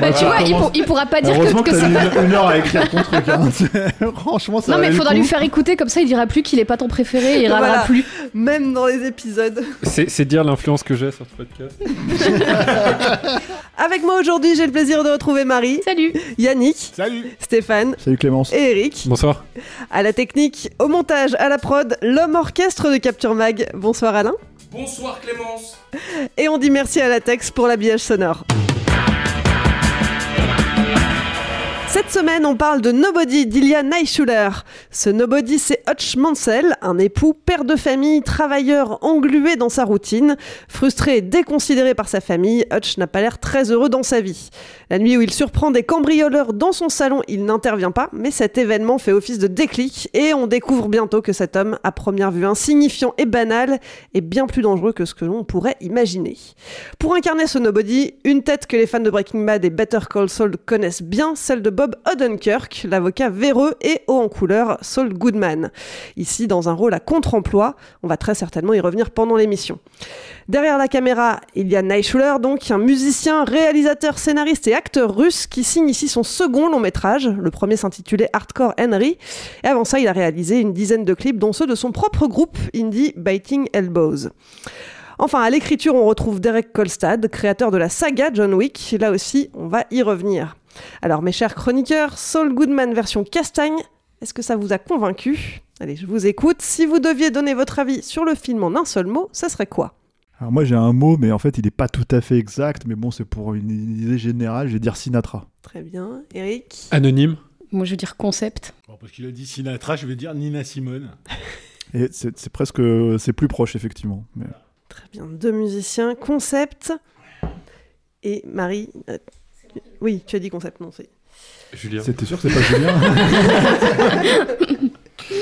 Bah, tu vois, il, pour- il pourra pas dire Heureusement que, que que t'as c'est mis pas. une, une heure à écrire ton truc. hein. Franchement, ça Non, mais valait il le faudra coup. lui faire écouter, comme ça il dira plus qu'il est pas ton préféré et il Voilà. râlera plus. Même dans les épisodes. C'est c'est dire l'influence que j'ai sur ce podcast. Avec moi aujourd'hui j'ai le plaisir de retrouver Marie, Salut. Yannick, Salut. Stéphane Salut Clémence. et Eric. Bonsoir. À la technique, au montage, à la prod, l'homme orchestre de Capture Mag. Bonsoir Alain. Bonsoir Clémence. Et on dit merci à la Tex pour l'habillage sonore. Cette semaine, on parle de Nobody d'Ilya Naishuller. Ce Nobody, c'est Hutch Mansell, un époux, père de famille, travailleur englué dans sa routine. Frustré et déconsidéré par sa famille, Hutch n'a pas l'air très heureux dans sa vie. La nuit où il surprend des cambrioleurs dans son salon, il n'intervient pas, mais cet événement fait office de déclic et on découvre bientôt que cet homme, à première vue insignifiant et banal, est bien plus dangereux que ce que l'on pourrait imaginer. Pour incarner ce Nobody, une tête que les fans de Breaking Bad et Better Call Saul connaissent bien, celle de Bob Odenkirk, l'avocat véreux et haut en couleur Saul Goodman. Ici, dans un rôle à contre-emploi, on va très certainement y revenir pendant l'émission. Derrière la caméra, il y a Naishuller, donc un musicien, réalisateur, scénariste et acteur russe qui signe ici son second long métrage. Le premier s'intitulait Hardcore Henry. Et avant ça, il a réalisé une dizaine de clips, dont ceux de son propre groupe indie Biting Elbows. Enfin, à l'écriture, on retrouve Derek Kolstad, créateur de la saga John Wick. Là aussi, on va y revenir. Alors, mes chers chroniqueurs, Saul Goodman version castagne, est-ce que ça vous a convaincu? Allez, je vous écoute. Si vous deviez donner votre avis sur le film en un seul mot, ça serait quoi? Alors moi j'ai un mot, mais en fait il est pas tout à fait exact. Mais bon, c'est pour une idée générale. Je vais dire Sinatra. Très bien. Eric? Anonyme. Moi je veux dire concept. Bon, parce qu'il a dit Sinatra, je vais dire Nina Simone. Et c'est c'est presque, c'est plus proche effectivement. Mais- Très bien. Deux musiciens. Concept. Et Marie. Oui, tu as dit concept, non, c'est. Julien. C'était sûr que c'est pas Julien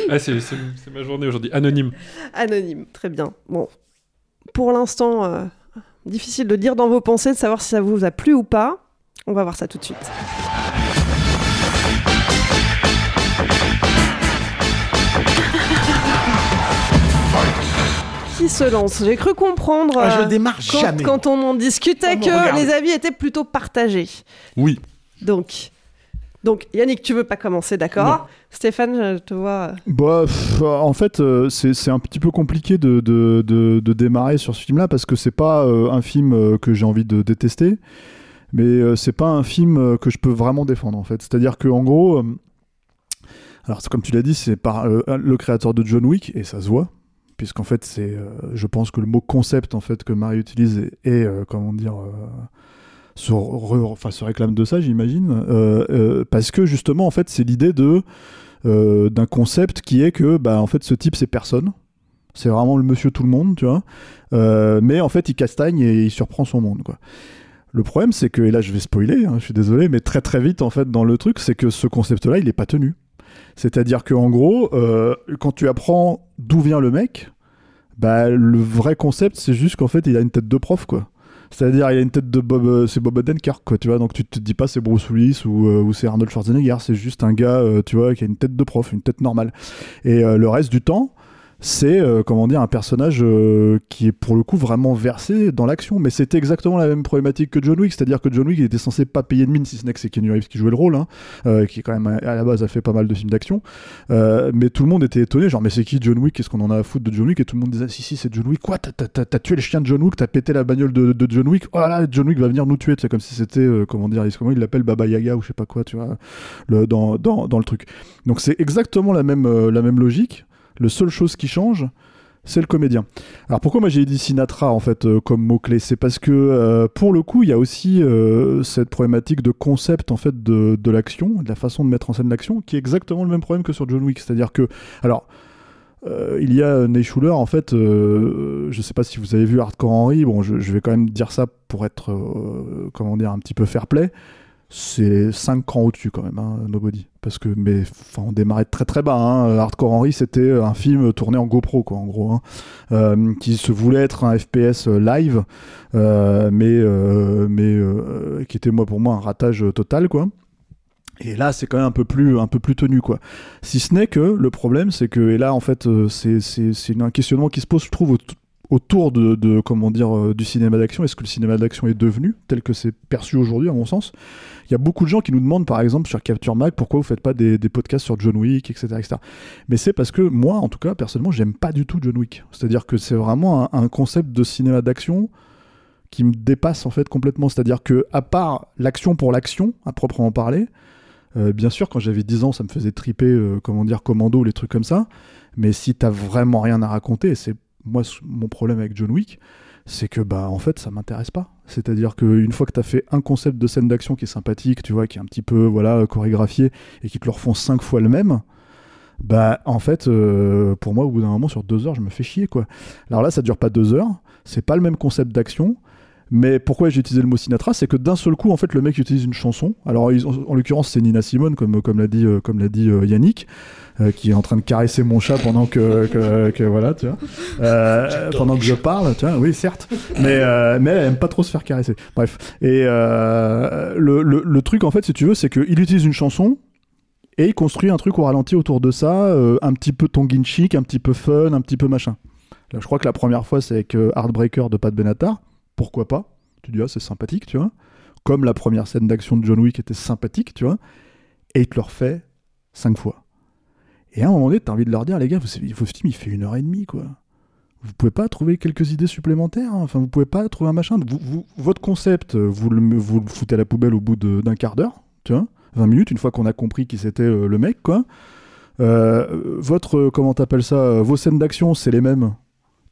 Ah, c'est c'est- c'est ma journée aujourd'hui. Anonyme. Anonyme, très bien. Bon, pour l'instant, euh, difficile de dire dans vos pensées, de savoir si ça vous a plu ou pas. On va voir ça tout de suite. Qui se lance J'ai cru comprendre Ah, je euh, démarre quand, jamais. quand on en discutait que regarde. les avis étaient plutôt partagés. Oui. Donc, donc Yannick, tu veux pas commencer, d'accord Stéphane, je te vois. euh, Bah, pff, en fait, euh, c'est c'est un petit peu compliqué de, de, de- de démarrer sur ce film-là parce que c'est pas euh, un film que j'ai envie de détester, mais c'est pas un film que je peux vraiment défendre en fait. C'est-à-dire que en gros, alors comme tu l'as dit, c'est par euh, le créateur de John Wick et ça se voit, puisqu'en fait c'est, euh, je pense que le mot concept en fait que Marie utilise est, est, euh, comment dire. euh, se, réclame de ça, j'imagine, parce que justement, en fait, c'est l'idée de d'un concept qui est que, bah, en fait, ce type, c'est personne. C'est vraiment le monsieur tout le monde, tu vois. Mais en fait, il castagne et il surprend son monde, quoi. Le problème, c'est que, et là, je vais spoiler, hein, je suis désolé, mais très très vite, en fait, dans le truc, c'est que ce concept-là, il n'est pas tenu. C'est-à-dire que, en gros, euh, quand tu apprends d'où vient le mec, Bah, le vrai concept, c'est juste qu'en fait, il a une tête de prof, quoi. C'est-à-dire, il a une tête de Bob, euh, c'est Bob Odenkirk, quoi, tu vois. Donc, tu te dis pas c'est Bruce Willis ou, euh, c'est Arnold Schwarzenegger, c'est juste un gars, tu vois, qui a une tête de prof, une tête normale. Et le reste du temps, c'est, euh, comment dire, un personnage euh, qui est pour le coup vraiment versé dans l'action. Mais c'était exactement la même problématique que John Wick, c'est-à-dire que John Wick il était censé pas payer de mine, si ce n'est que c'est Keanu Reeves qui jouait le rôle, hein, euh, qui quand même à la base a fait pas mal de films d'action. Euh, mais tout le monde était étonné, genre mais c'est qui John Wick? Qu'est-ce qu'on en a à foutre de John Wick? Et tout le monde disait si si c'est John Wick. Quoi? T'as- tué le chien de John Wick? T'as pété la bagnole de, de John Wick? Oh là là, John Wick va venir nous tuer. C'est comme si c'était euh, comment dire Comment il l'appelle Baba Yaga ou je sais pas quoi, tu vois, le, dans, dans, dans le truc. Donc c'est exactement la même euh, la même logique. Le seule chose qui change, c'est le comédien. Alors pourquoi moi j'ai dit Sinatra en fait euh, comme mot clé C'est parce que euh, pour le coup il y a aussi euh, cette problématique de concept en fait de, de l'action, de la façon de mettre en scène l'action, qui est exactement le même problème que sur John Wick. C'est-à-dire que alors il y a Ney Schuler, en fait, je sais pas si vous avez vu Hardcore Henry, bon, je, vais quand même dire ça pour être, comment dire, un petit peu fair play. C'est 5 crans au-dessus quand même, hein, Nobody. Parce que, mais, enfin, on démarrait très très bas. Hein. Hardcore Henry, c'était un film tourné en GoPro, quoi, en gros, hein, euh, qui se voulait être un FPS live, euh, mais, euh, mais euh, qui était, moi, pour moi, un ratage total, quoi. Et là, c'est quand même un peu plus, un peu plus tenu, quoi. Si ce n'est que le problème, c'est que, et là, en fait, euh, c'est un questionnement qui se pose, je trouve, au- autour de, comment dire, euh, du cinéma d'action. Est-ce que le cinéma d'action est devenu tel que c'est perçu aujourd'hui, à mon sens? Il y a beaucoup de gens qui nous demandent, par exemple, sur Capture Mag, pourquoi vous faites pas des, podcasts sur John Wick, etc., etc. Mais c'est parce que moi, en tout cas, personnellement, j'aime pas du tout John Wick. C'est-à-dire que c'est vraiment un, concept de cinéma d'action qui me dépasse en fait complètement. C'est-à-dire que à part l'action pour l'action, à proprement parler, euh, bien sûr, quand j'avais 10 ans, ça me faisait triper, euh, comment dire, commando, les trucs comme ça. Mais si t'as vraiment rien à raconter, c'est moi mon problème avec John Wick, c'est que bah en fait ça m'intéresse pas. C'est-à-dire qu'une fois que t'as fait un concept de scène d'action qui est sympathique, tu vois, qui est un petit peu voilà chorégraphié et qui te le refont cinq fois le même, bah en fait euh, pour moi au bout d'un moment sur deux heures je me fais chier quoi. Alors là ça dure pas deux heures, c'est pas le même concept d'action. Mais pourquoi j'ai utilisé le mot Sinatra C'est que d'un seul coup, en fait, le mec utilise une chanson. Alors, en l'occurrence, c'est Nina Simone, comme, l'a dit, euh, euh, Yannick, euh, qui est en train de caresser mon chat pendant que, que, que- voilà, tu vois, Euh, pendant que je parle, tu vois, oui, certes. Mais, euh, mais elle aime pas trop se faire caresser. Bref. Et le, le, le truc, en fait, si tu veux, c'est qu'il utilise une chanson. Et il construit un truc au ralenti autour de ça, euh, un petit peu tongue in cheek, un petit peu fun, un petit peu machin. Là, je crois que la première fois, c'est avec euh, Heartbreaker de Pat Benatar. Pourquoi pas? Tu dis, ah, c'est sympathique, tu vois. Comme la première scène d'action de John Wick était sympathique, tu vois. Et il te le refait cinq fois. Et à un moment donné, t'as envie de leur dire, les gars, votre film, il fait une heure et demie, quoi. Vous pouvez pas trouver quelques idées supplémentaires hein. Enfin, vous pouvez pas trouver un machin. Vous- vous- votre concept, euh, vous le, vous le foutez à la poubelle au bout d'un quart d'heure, tu vois. 20 minutes, une fois qu'on a compris qui c'était euh, le mec, quoi. Euh, votre, comment t'appelles ça, vos scènes d'action, c'est les mêmes,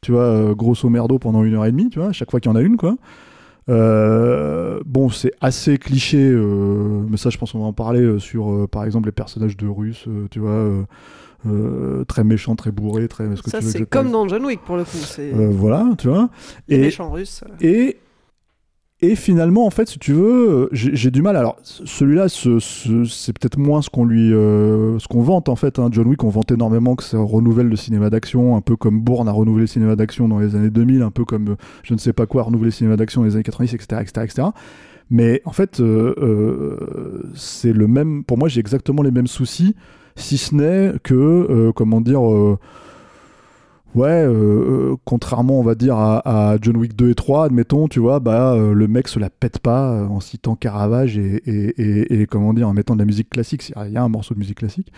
tu vois, grosso merdo pendant une heure et demie, tu vois, à chaque fois qu'il y en a une, quoi. Euh, bon, c'est assez cliché, euh, mais ça, je pense qu'on va en parler euh, sur, par exemple, les personnages de Russes, tu vois, très méchants, très bourrés, très. ce que Ça, c'est comme dans John Wick pour le coup. C'est voilà, tu vois. les Et- méchants russes. et, et finalement, en fait, si tu veux, j'ai du mal. Alors, celui-là, ce- ce- c'est peut-être moins ce qu'on lui, euh, ce qu'on vante en fait. hein. John Wick, on vante énormément que ça renouvelle le cinéma d'action, un peu comme Bourne a renouvelé le cinéma d'action dans les années 2000, un peu comme euh, je ne sais pas quoi a renouvelé le cinéma d'action dans les années 90, etc., etc., etc. Mais en fait, euh, c'est le même. Pour moi, j'ai exactement les mêmes soucis, si ce n'est que, comment dire. Ouais, euh, euh, contrairement, on va dire, à, John Wick 2 et 3, admettons, tu vois, bah, euh, le mec se la pète pas euh, en citant Caravage et, et, et, comment dire, en mettant de la musique classique. Il y a un morceau de musique classique.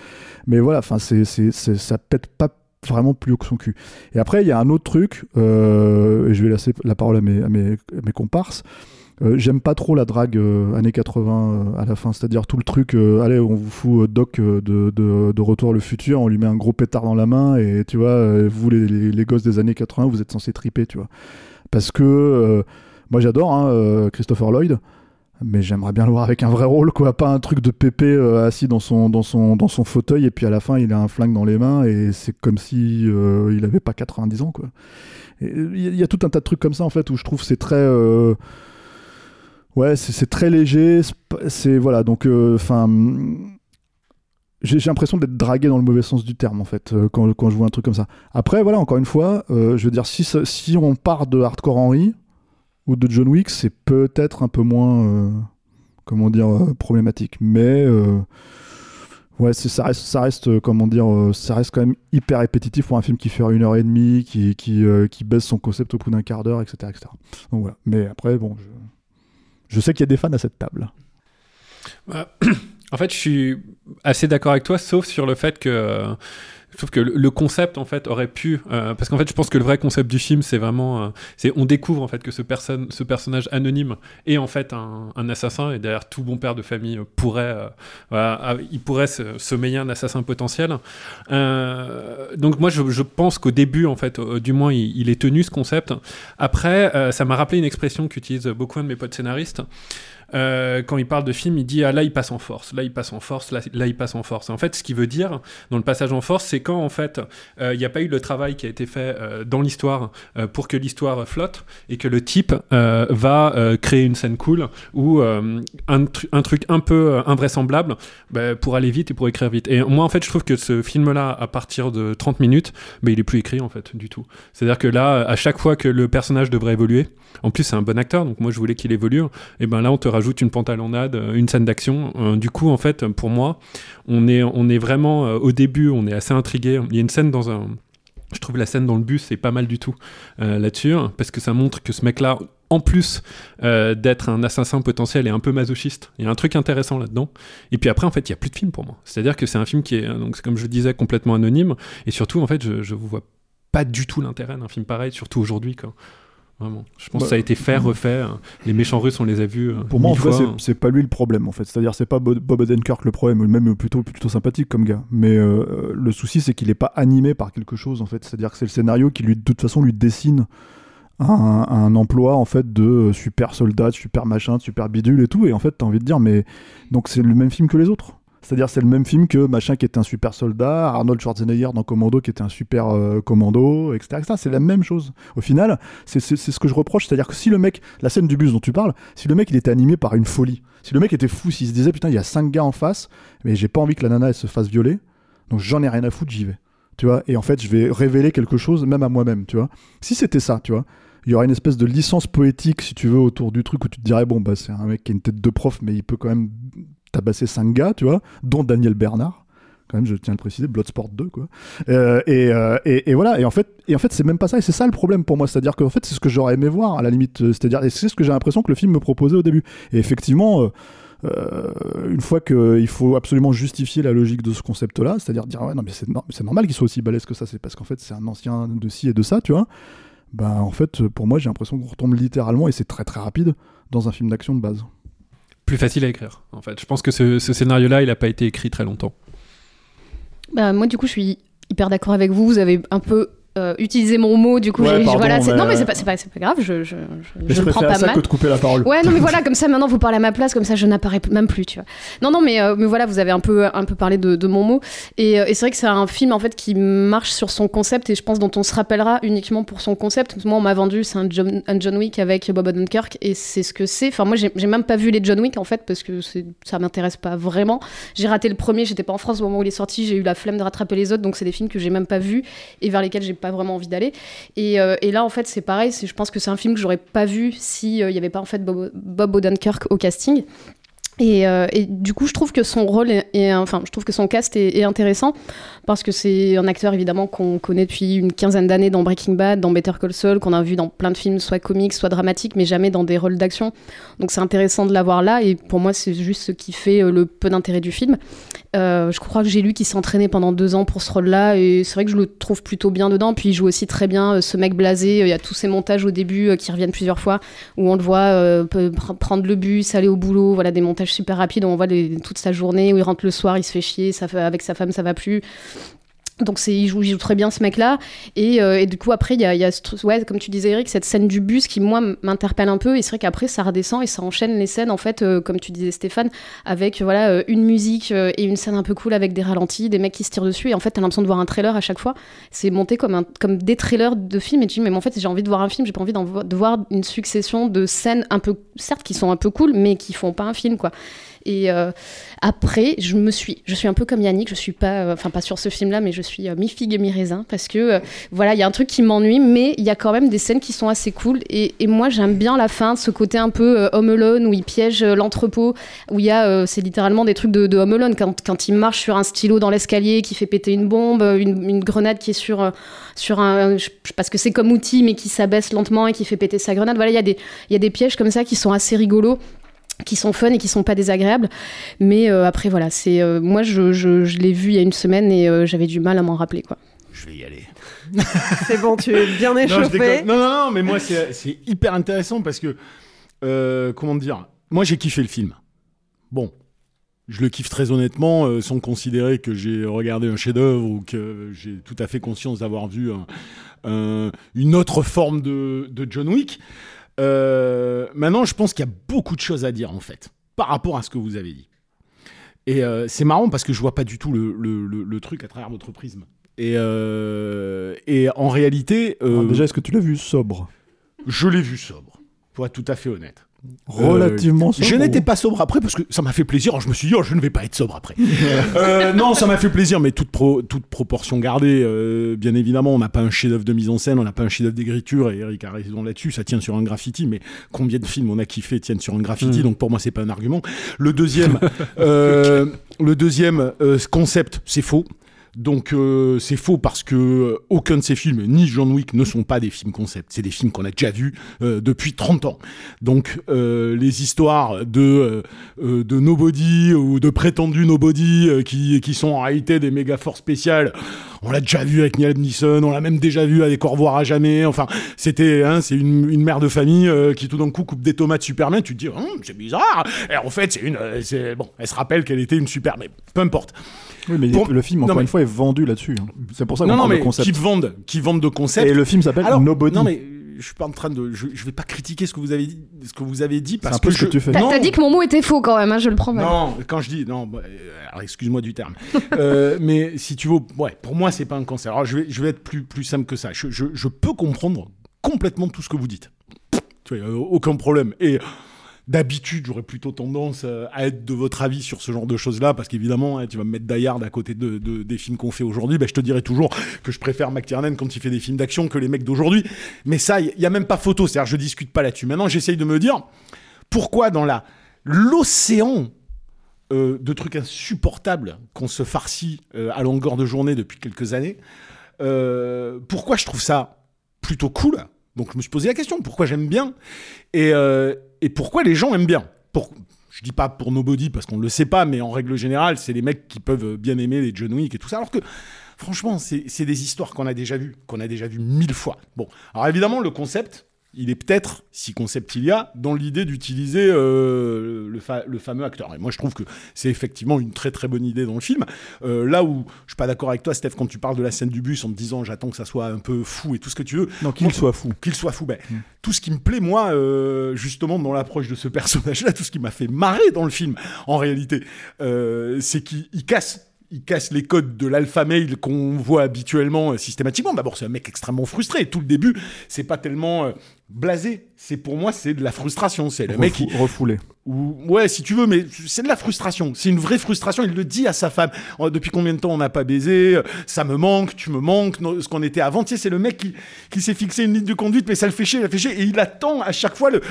Mais voilà, enfin, c'est, c'est, ça pète pas vraiment plus haut que son cul. Et après, il y a un autre truc, euh, et je vais laisser la parole à mes, à mes comparses. Euh, J'aime pas trop la drague euh, années 80 euh, à la fin, c'est-à-dire tout le truc, allez, on vous fout Doc de, de, Retour le futur, on lui met un gros pétard dans la main, et tu vois, vous les, gosses des années 80, vous êtes censés triper, tu vois. Parce que moi j'adore hein, Christopher Lloyd, mais j'aimerais bien le voir avec un vrai rôle, quoi, pas un truc de pépé assis dans son, dans, son, dans son fauteuil, et puis à la fin il a un flingue dans les mains, et c'est comme si euh, il avait pas 90 ans, quoi. Il y, a- tout un tas de trucs comme ça, en fait, où je trouve c'est très. Ouais, c'est très léger. c'est voilà, donc enfin, j'ai l'impression d'être dragué dans le mauvais sens du terme en fait euh, quand, quand je vois un truc comme ça. Après voilà encore une fois, euh, je veux dire si si on part de Hardcore Henry ou de John Wick, c'est peut-être un peu moins euh, comment dire euh, problématique, mais euh, ouais ça reste ça reste euh, comment dire euh, ça reste quand même hyper répétitif pour un film qui fait une heure et demie, qui qui, euh, baisse son concept au bout d'un quart d'heure, etc., etc. Donc voilà. Mais après bon, je sais qu'il y a des fans à cette table. Euh, en fait, je suis assez d'accord avec toi, sauf sur le fait que euh, je trouve que le concept en fait aurait pu, euh, parce qu'en fait, je pense que le vrai concept du film, c'est vraiment, euh, c'est on découvre en fait que ce, personne, ce personnage anonyme est en fait un, assassin et derrière tout bon père de famille pourrait, euh, ah, il pourrait se, sommeiller un assassin potentiel. Donc moi, je, pense qu'au début, en fait, du moins, il, est tenu ce concept. Après, ça m'a rappelé une expression qu'utilisent beaucoup de mes potes scénaristes. Euh, quand il parle de film, il dit ah là il passe en force, là il passe en force, là, là il passe en force. En fait, ce qu'il veut dire dans le passage en force, c'est quand en fait euh, il n'y a pas eu le travail qui a été fait euh, dans l'histoire pour que l'histoire flotte et que le type va créer une scène cool ou un, tru- un truc un peu invraisemblable bah, pour aller vite et pour écrire vite. Et moi en fait je trouve que ce film-là à partir de 30 minutes, bah, il est plus écrit en fait du tout. C'est-à-dire que là à chaque fois que le personnage devrait évoluer, en plus c'est un bon acteur donc moi je voulais qu'il évolue, et ben là on te rajoute une pantalonnade, euh, une scène d'action. Euh, du coup en fait pour moi on est on est vraiment euh, au début on est assez intrigué. Il y a une scène dans un je trouve la scène dans le bus c'est pas mal du tout là-dessus hein, parce que ça montre que ce mec-là en plus d'être un assassin potentiel et un peu masochiste, il y a un truc intéressant là-dedans. Et puis après, en fait, il y a plus de film pour moi. C'est-à-dire que c'est un film qui est, donc comme je disais, complètement anonyme. Et surtout, en fait, je, je vois pas du tout l'intérêt d'un film pareil, surtout aujourd'hui, quoi. Vraiment. Je pense Bah, que ça a été fait, refait. hein. Les méchants russes, on les a vus. euh, Pour moi, en fait, c'est- hein. c'est pas lui le problème, en fait. C'est-à-dire, c'est pas Bob Odenkirk le problème, même plutôt, plutôt sympathique comme gars. Mais euh, le souci, c'est qu'il est pas animé par quelque chose, en fait. C'est-à-dire que c'est le scénario qui, lui, de toute façon, lui dessine un, un emploi, en fait, de euh, super soldat, de super machin, de super bidule et tout. Et en fait, t'as envie de dire, mais donc c'est le même film que les autres. C'est-à-dire, c'est le même film que machin qui était un super soldat, Arnold Schwarzenegger dans Commando qui était un super euh, commando, etc. C'est la même chose. Au final, c'est ce que je reproche. C'est-à-dire que si le mec, la scène du bus dont tu parles, si le mec il était animé par une folie, si le mec était fou, s'il se disait putain, il y a cinq gars en face, mais j'ai pas envie que la nana elle se fasse violer, donc j'en ai rien à foutre, j'y vais. Tu vois, et en fait, je vais révéler quelque chose même à moi-même, tu vois. Si c'était ça, tu vois, il y aurait une espèce de licence poétique, si tu veux, autour du truc où tu te dirais, bon, bah, c'est un mec qui a une tête de prof, mais il peut quand même tabasser cinq gars, tu vois, dont Daniel Bernard. Quand même, je tiens à le préciser, Bloodsport 2, quoi. Euh, et, euh, et, voilà, et en fait, c'est même pas ça, et c'est ça le problème pour moi. C'est-à-dire qu'en fait, c'est ce que j'aurais aimé voir, à la limite. euh, C'est-à-dire, et c'est ce que j'ai l'impression que le film me proposait au début. Et effectivement, une fois qu'il faut absolument justifier la logique de ce concept-là, c'est-à-dire dire, ouais, non, mais c'est normal qu'il soit aussi balèze que ça, c'est parce qu'en fait, c'est un ancien de ci et de ça, tu vois. Ben, en fait, pour moi, j'ai l'impression qu'on retombe littéralement, et c'est très très rapide, dans un film d'action de base. Plus facile à écrire, en fait. Je pense que ce, scénario-là, il a pas été écrit très longtemps. Bah, moi, du coup, je suis hyper d'accord avec vous. Vous avez un peu euh, utilisé mon mot, du coup. Ouais, pardon, voilà, mais- non, mais c'est pas, c'est pas, c'est pas grave. Je, je, je, Mais je le prends pas ça mal. que de couper la parole. Ouais, non, mais voilà, comme ça, maintenant, vous parlez à ma place, comme ça, je n'apparais même plus, tu vois. Non, non, mais, euh, mais voilà, vous avez un peu, un peu parlé de, de mon mot. Et, euh, et c'est vrai que c'est un film, en fait, qui marche sur son concept et je pense dont on se rappellera uniquement pour son concept. Moi, on m'a vendu, c'est un John, un John Wick avec Bob Odenkirk et c'est ce que c'est. Enfin, moi, j'ai même pas vu les John Wick, en fait, parce que ça m'intéresse pas vraiment. J'ai raté le premier, j'étais pas en France au moment où il est sorti, j'ai eu la flemme de rattraper les autres, donc c'est des films que j'ai même pas vus et vers lesquels j'ai pas vraiment envie d'aller. Et, euh, et là, en fait, c'est pareil. Je pense que c'est un film que j'aurais pas vu si euh, il y avait pas en fait Bob, Bob Odenkirk au casting. Et, euh, et du coup, je trouve que son rôle est, enfin, je trouve que son cast est, intéressant parce que c'est un acteur évidemment qu'on connaît depuis une quinzaine d'années dans Breaking Bad, dans Better Call Saul, qu'on a vu dans plein de films, soit comiques, soit dramatiques, mais jamais dans des rôles d'action. Donc c'est intéressant de l'avoir là. Et pour moi, c'est juste ce qui fait euh, le peu d'intérêt du film. Euh, je crois que j'ai lu qu'il s'est entraîné pendant deux ans pour ce rôle-là, et c'est vrai que je le trouve plutôt bien dedans. Puis il joue aussi très bien ce mec blasé. Il y a tous ces montages au début qui reviennent plusieurs fois, où on le voit prendre le bus, aller au boulot, voilà des montages super rapides. où On voit toute sa journée, où il rentre le soir, il se fait chier, avec sa femme ça va plus. Donc c'est, il joue, il joue très bien ce mec-là. Et, euh, et du coup après il y a, y a ouais, comme tu disais Eric, cette scène du bus qui moi m'interpelle un peu. Et c'est vrai qu'après ça redescend et ça enchaîne les scènes en fait, euh, comme tu disais Stéphane, avec voilà euh, une musique euh, et une scène un peu cool avec des ralentis, des mecs qui se tirent dessus. Et en fait t'as l'impression de voir un trailer à chaque fois. C'est monté comme un, comme des trailers de films. Et tu dis mais en fait j'ai envie de voir un film, j'ai pas envie de voir une succession de scènes un peu certes qui sont un peu cool, mais qui font pas un film quoi. Et euh, après, je me suis, je suis un peu comme Yannick, je suis pas, euh, enfin pas sur ce film-là, mais je suis euh, mi figue et mi raisin parce que voilà, il y a un truc qui m'ennuie, mais il y a quand même des scènes qui sont assez cool. Et, moi, j'aime bien la fin, ce côté un peu Home Alone où il piège l'entrepôt, où il y a, c'est littéralement des trucs de, de Home Alone quand, quand il marche sur un stylo dans l'escalier, qui fait péter une bombe, une, grenade qui est sur sur un, je- parce que c'est comme outil, mais qui s'abaisse lentement et qui fait péter sa grenade. Voilà, il y a des il y a des pièges comme ça qui sont assez rigolos qui sont fun et qui sont pas désagréables mais euh, après voilà c'est euh, moi je, je, je l'ai vu il y a une semaine et euh, j'avais du mal à m'en rappeler quoi Je vais y aller. C'est bon, tu es bien échauffé. non, non, non, mais moi, c'est hyper intéressant parce que, euh, comment dire, moi, j'ai kiffé le film. Bon, je le kiffe très honnêtement, euh, sans considérer que j'ai regardé un chef-d'œuvre ou que j'ai tout à fait conscience d'avoir vu un- un- une autre forme de, de John Wick. Euh, maintenant, je pense qu'il y a beaucoup de choses à dire, en fait, par rapport à ce que vous avez dit. Et euh, c'est marrant parce que je vois pas du tout le, le- le- le truc à travers votre prisme. Et, euh, et en réalité. Alors déjà, est-ce que tu l'as vu sobre? Je l'ai vu sobre, pour être tout à fait honnête. Relativement Euh, sobre Je n'étais pas sobre après parce que ça m'a fait plaisir. Alors, je me suis dit, oh, je ne vais pas être sobre après. Euh, non, ça m'a fait plaisir, mais toute, pro- toute proportion gardée. euh, bien évidemment, on n'a pas un chef-d'œuvre de mise en scène, on n'a pas un chef-d'œuvre d'écriture, et Eric a raison là-dessus, ça tient sur un graffiti, mais combien de films on a kiffé tiennent sur un graffiti, Mm. donc pour moi, c'est pas un argument. Le deuxième, euh, le deuxième euh, concept, c'est faux. Donc euh, c'est faux parce que euh, aucun de ces films, ni John Wick, ne sont pas des films concept. C'est des films qu'on a déjà vus euh, depuis 30 ans. Donc les histoires de de nobody ou de prétendus nobody qui qui sont en réalité des méga forces spéciales, on l'a déjà vu avec Liam Neeson, on l'a même déjà vu avec Au revoir à jamais. Enfin, c'était hein, c'est une, une mère de famille euh, qui tout d'un coup coupe des tomates super bien. Tu te dis Hum, c'est bizarre. Et en fait c'est une euh, c'est bon. Elle se rappelle qu'elle était une super, mais peu importe. Oui, mais Pour- le film, Non, encore mais- une fois, est vendu là-dessus. hein. C'est pour ça qu'on non, non, parle mais de concept. qui vendent, qui vendent de concepts. Et le film s'appelle Nobody. Non, mais je suis pas en train de, je, je vais pas critiquer ce que vous avez dit, ce que vous avez dit parce un peu que ce que je- tu fais. t'as Non, t'as dit que mon mot était faux quand même hein, je le prends mal. non, quand je dis non, bah, euh, alors excuse-moi du terme, Euh, mais si tu veux, ouais, pour moi c'est pas un cancer. Alors je vais, je vais être plus, plus simple que ça. Je, je, je peux comprendre complètement tout ce que vous dites. Tu vois, aucun problème. Et d'habitude, j'aurais plutôt tendance euh, à être de votre avis sur ce genre de choses-là, parce qu'évidemment, hein, tu vas me mettre Die Hard à côté de, de- des films qu'on fait aujourd'hui, ben, je te dirais toujours que je préfère McTiernan quand il fait des films d'action que les mecs d'aujourd'hui. Mais ça, il y, a même pas photo, c'est-à-dire je discute pas là-dessus. Maintenant, j'essaye de me dire pourquoi dans la l'océan euh, de trucs insupportables qu'on se farcit euh, à longueur de journée depuis quelques années, pourquoi je trouve ça plutôt cool? Donc je me suis posé la question, pourquoi j'aime bien? Et, et pourquoi les gens aiment bien pour, Je dis pas pour Nobody parce qu'on le sait pas, mais en règle générale, c'est les mecs qui peuvent bien aimer les John Wick et tout ça, alors que franchement, c'est c'est des histoires qu'on a déjà vues, qu'on a déjà vues mille fois. Bon, alors évidemment, le concept, il est peut-être, si concept il y a, dans l'idée d'utiliser euh, le, fa- le fameux acteur. Et moi, je trouve que c'est effectivement une très très bonne idée dans le film. Euh, là où je suis pas d'accord avec toi, Steph, quand tu parles de la scène du bus en me disant j'attends que ça soit un peu fou et tout ce que tu veux. Non, qu'il soit fou. Qu'il soit fou. Ben, Tout ce qui me plaît, moi, euh, justement, dans l'approche de ce personnage-là, tout ce qui m'a fait marrer dans le film, en réalité, c'est qu'il il casse. Il casse les codes de l'alpha male qu'on voit habituellement euh, systématiquement. D'abord, c'est un mec extrêmement frustré. Tout le début, c'est pas tellement euh, blasé. C'est pour moi, c'est de la frustration. C'est le mec qui, Refou- refoulé. ou ouais, si tu veux, mais c'est de la frustration. C'est une vraie frustration. Il le dit à sa femme. Oh, depuis combien de temps on n'a pas baisé? Ça me manque, tu me manques. no- Ce qu'on était avant, tu sais, c'est le mec qui, qui s'est fixé une ligne de conduite, mais ça le fait chier, il le fait chier, et il attend à chaque fois le-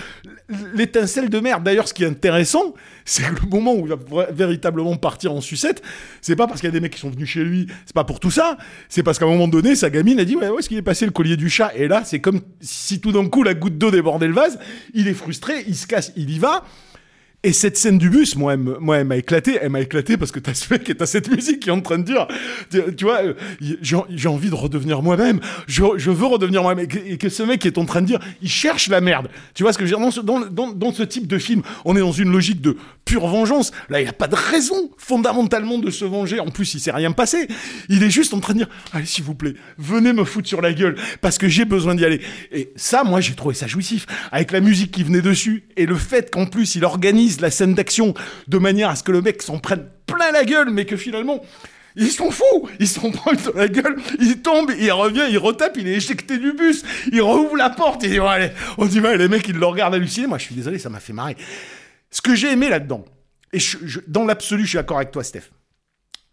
l'étincelle de merde. D'ailleurs, ce qui est intéressant, c'est que le moment où il va véritablement partir en sucette, c'est pas parce qu'il y a des mecs qui sont venus chez lui, c'est pas pour tout ça, c'est parce qu'à un moment donné, sa gamine a dit ouais, où est-ce qu'il est passé le collier du chat? Et là, c'est comme si tout d'un coup la goutte d'eau débordait le vase. Il est frustré, il se casse, il y va. Et cette scène du bus, moi, elle, m'a éclaté. Elle m'a éclaté parce que t'as ce mec et t'as cette musique qui est en train de dire, tu, vois, euh, j'ai envie de redevenir moi-même. Je, veux redevenir moi-même. Et, que- ce mec est en train de dire, il cherche la merde. Tu vois ce que je veux dire? Dans ce type de film, on est dans une logique de pure vengeance. Là, il n'y a pas de raison fondamentalement de se venger. En plus, il s'est rien passé. Il est juste en train de dire, allez, s'il vous plaît, venez me foutre sur la gueule parce que j'ai besoin d'y aller. Et ça, moi, j'ai trouvé ça jouissif. Avec la musique qui venait dessus et le fait qu'en plus, il organise la scène d'action de manière à ce que le mec s'en prenne plein la gueule, mais que finalement, ils sont fous Ils s'en prennent sur la gueule, il tombe, il revient, il retape, il est éjecté du bus, il rouvre la porte, il dit, allez, on dit, les mecs, ils le regardent halluciner. Moi, je suis désolé, ça m'a fait marrer. Ce que j'ai aimé là-dedans, et dans l'absolu, je suis d'accord avec toi, Steph.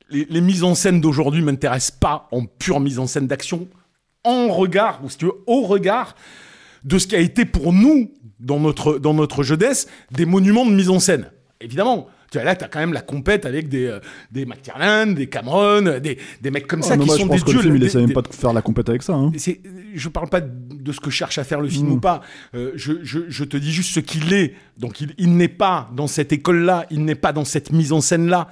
Les, les mises en scène d'aujourd'hui m'intéressent pas en pure mise en scène d'action, en regard, ou si tu veux, au regard de ce qui a été pour nous, dans notre, dans notre jeunesse, des monuments de mise en scène. Évidemment. Tu vois, là, tu as quand même la compète avec des, euh, des McTiernan, des Cameron, des, des mecs comme Ah, ça qui moi, sont je pense des que dieux. le film, il essaie même pas de faire la compète avec ça. hein. je parle pas de ce que cherche à faire le film Mm. ou pas. Euh, je, je, je te dis juste ce qu'il est. Donc il, il n'est pas dans cette école-là, il n'est pas dans cette mise en scène-là.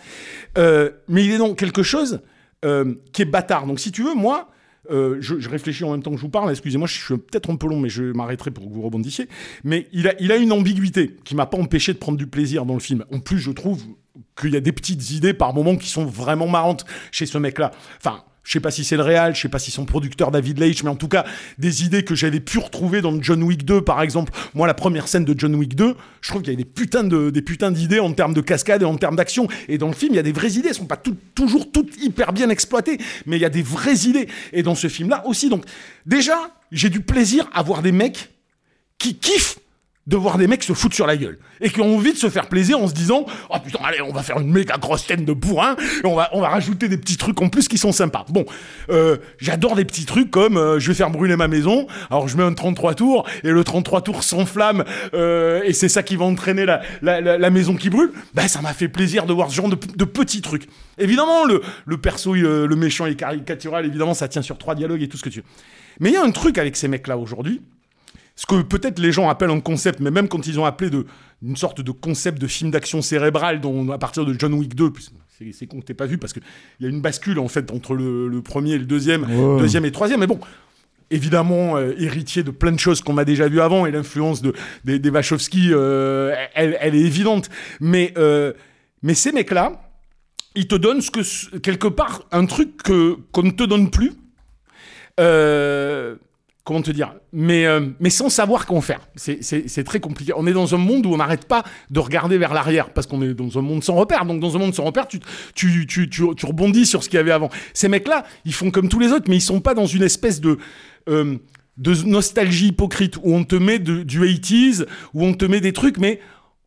Euh, mais il est dans quelque chose euh, qui est bâtard. Donc si tu veux, moi, euh, je, réfléchis en même temps que je vous parle. Excusez-moi, je suis peut-être un peu long, mais je m'arrêterai pour que vous rebondissiez. Mais il a, il a une ambiguïté qui m'a pas empêché de prendre du plaisir dans le film. En plus, je trouve qu'il y a des petites idées par moments qui sont vraiment marrantes chez ce mec-là. Enfin, je sais pas si c'est le réal, je sais pas si son producteur David Leitch, mais en tout cas, des idées que j'avais pu retrouver dans John Wick 2, par exemple. Moi, la première scène de John Wick 2, je trouve qu'il y a des putains de, des putains d'idées en termes de cascade et en termes d'action. Et dans le film, il y a des vraies idées. Elles sont pas toujours toutes hyper bien exploitées, mais il y a des vraies idées. Et dans ce film-là aussi. Donc, déjà, j'ai du plaisir à voir des mecs qui kiffent de voir des mecs se foutre sur la gueule. Et qui ont envie de se faire plaisir en se disant oh putain allez on va faire une méga grosse scène de bourrin et on va on va rajouter des petits trucs en plus qui sont sympas. Bon euh, j'adore des petits trucs comme euh, je vais faire brûler ma maison alors je mets un 33 tours et le 33 tours s'enflamme euh, et c'est ça qui va entraîner la, la, la, maison qui brûle bah ça m'a fait plaisir de voir ce genre de, de petits trucs. Évidemment le, le perso euh, le méchant est caricatural évidemment ça tient sur trois dialogues et tout ce que tu veux. Mais il y a un truc avec ces mecs là aujourd'hui ce que peut-être les gens appellent un concept, mais même quand ils ont appelé de, une sorte de concept de film d'action cérébrale dont, à partir de John Wick 2, puis c'est, con que t'aies pas vu parce qu'il y a une bascule en fait entre le, le premier et le deuxième, deuxième et troisième, mais bon. Évidemment, euh, héritier de plein de choses qu'on a déjà vu avant, et l'influence de, des, des Wachowski, euh, elle, elle est évidente. Mais, euh, mais ces mecs-là, ils te donnent ce que, quelque part, un truc qu'on ne te donne plus. Euh, comment te dire? Mais, euh, mais sans savoir comment faire. C'est, très compliqué. On est dans un monde où on n'arrête pas de regarder vers l'arrière parce qu'on est dans un monde sans repère. Donc dans un monde sans repère, tu, tu, tu, tu, rebondis sur ce qu'il y avait avant. Ces mecs-là, ils font comme tous les autres, mais ils sont pas dans une espèce de... euh, de nostalgie hypocrite où on te met de- du 80s, où on te met des trucs, mais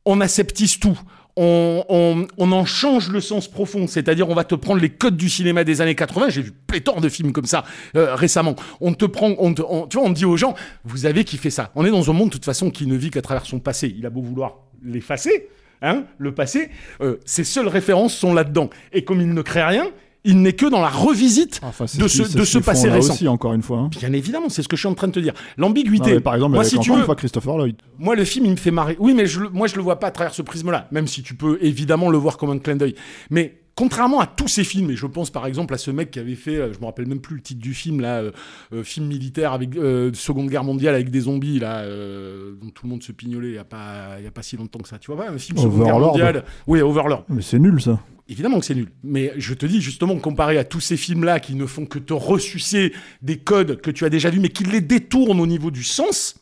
on aseptise tout. On, en change le sens profond, c'est-à-dire on va te prendre les codes du cinéma des années 80. J'ai vu pléthore de films comme ça euh, récemment. On te prend, on- tu vois, on dit aux gens, vous avez kiffé ça. On est dans un monde de toute façon qui ne vit qu'à travers son passé. Il a beau vouloir l'effacer, hein, le passé, euh, ses seules références sont là-dedans. Et comme il ne crée rien, il n'est que dans la revisite Enfin, c'est de ce de ce passé récent. aussi, encore une fois. hein. Bien évidemment, c'est ce que je suis en train de te dire. L'ambiguïté. par exemple, moi, si tu veux, fois Christopher Lloyd. moi, le film, il me fait marrer. Oui, mais je, moi, je le vois pas à travers ce prisme-là, même si tu peux évidemment le voir comme un clin d'œil. Mais contrairement à tous ces films, et je pense par exemple à ce mec qui avait fait, euh, je me rappelle même plus le titre du film, là, euh, euh, film militaire avec euh, Seconde Guerre mondiale avec des zombies, là, euh, dont tout le monde se pignolait il y a pas, y a pas si longtemps que ça. Tu vois pas un film Seconde Guerre mondiale Oui, Overlord. Mais c'est nul ça. Évidemment que c'est nul. Mais je te dis justement, comparé à tous ces films-là qui ne font que te ressucer des codes que tu as déjà vus, mais qui les détournent au niveau du sens,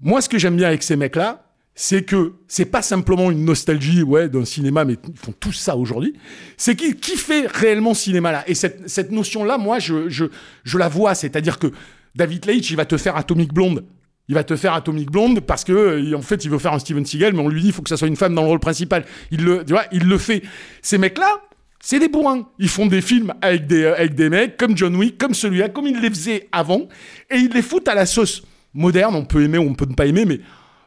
moi, ce que j'aime bien avec ces mecs-là, c'est que c'est pas simplement une nostalgie ouais, d'un cinéma, mais ils font tous ça aujourd'hui. C'est qui, qui fait réellement ce cinéma-là? Et cette, cette notion-là, moi, je, je, je la vois. C'est-à-dire que David Leitch, il va te faire Atomic Blonde. Il va te faire Atomic Blonde parce que euh, en fait il veut faire un Steven Seagal mais on lui dit il faut que ça soit une femme dans le rôle principal. Il le tu vois, il le fait. Ces mecs là, c'est des bourrins. Ils font des films avec des euh, avec des mecs comme John Wick, comme celui-là, comme ils les faisaient avant et ils les foutent à la sauce moderne, on peut aimer ou on peut ne pas aimer mais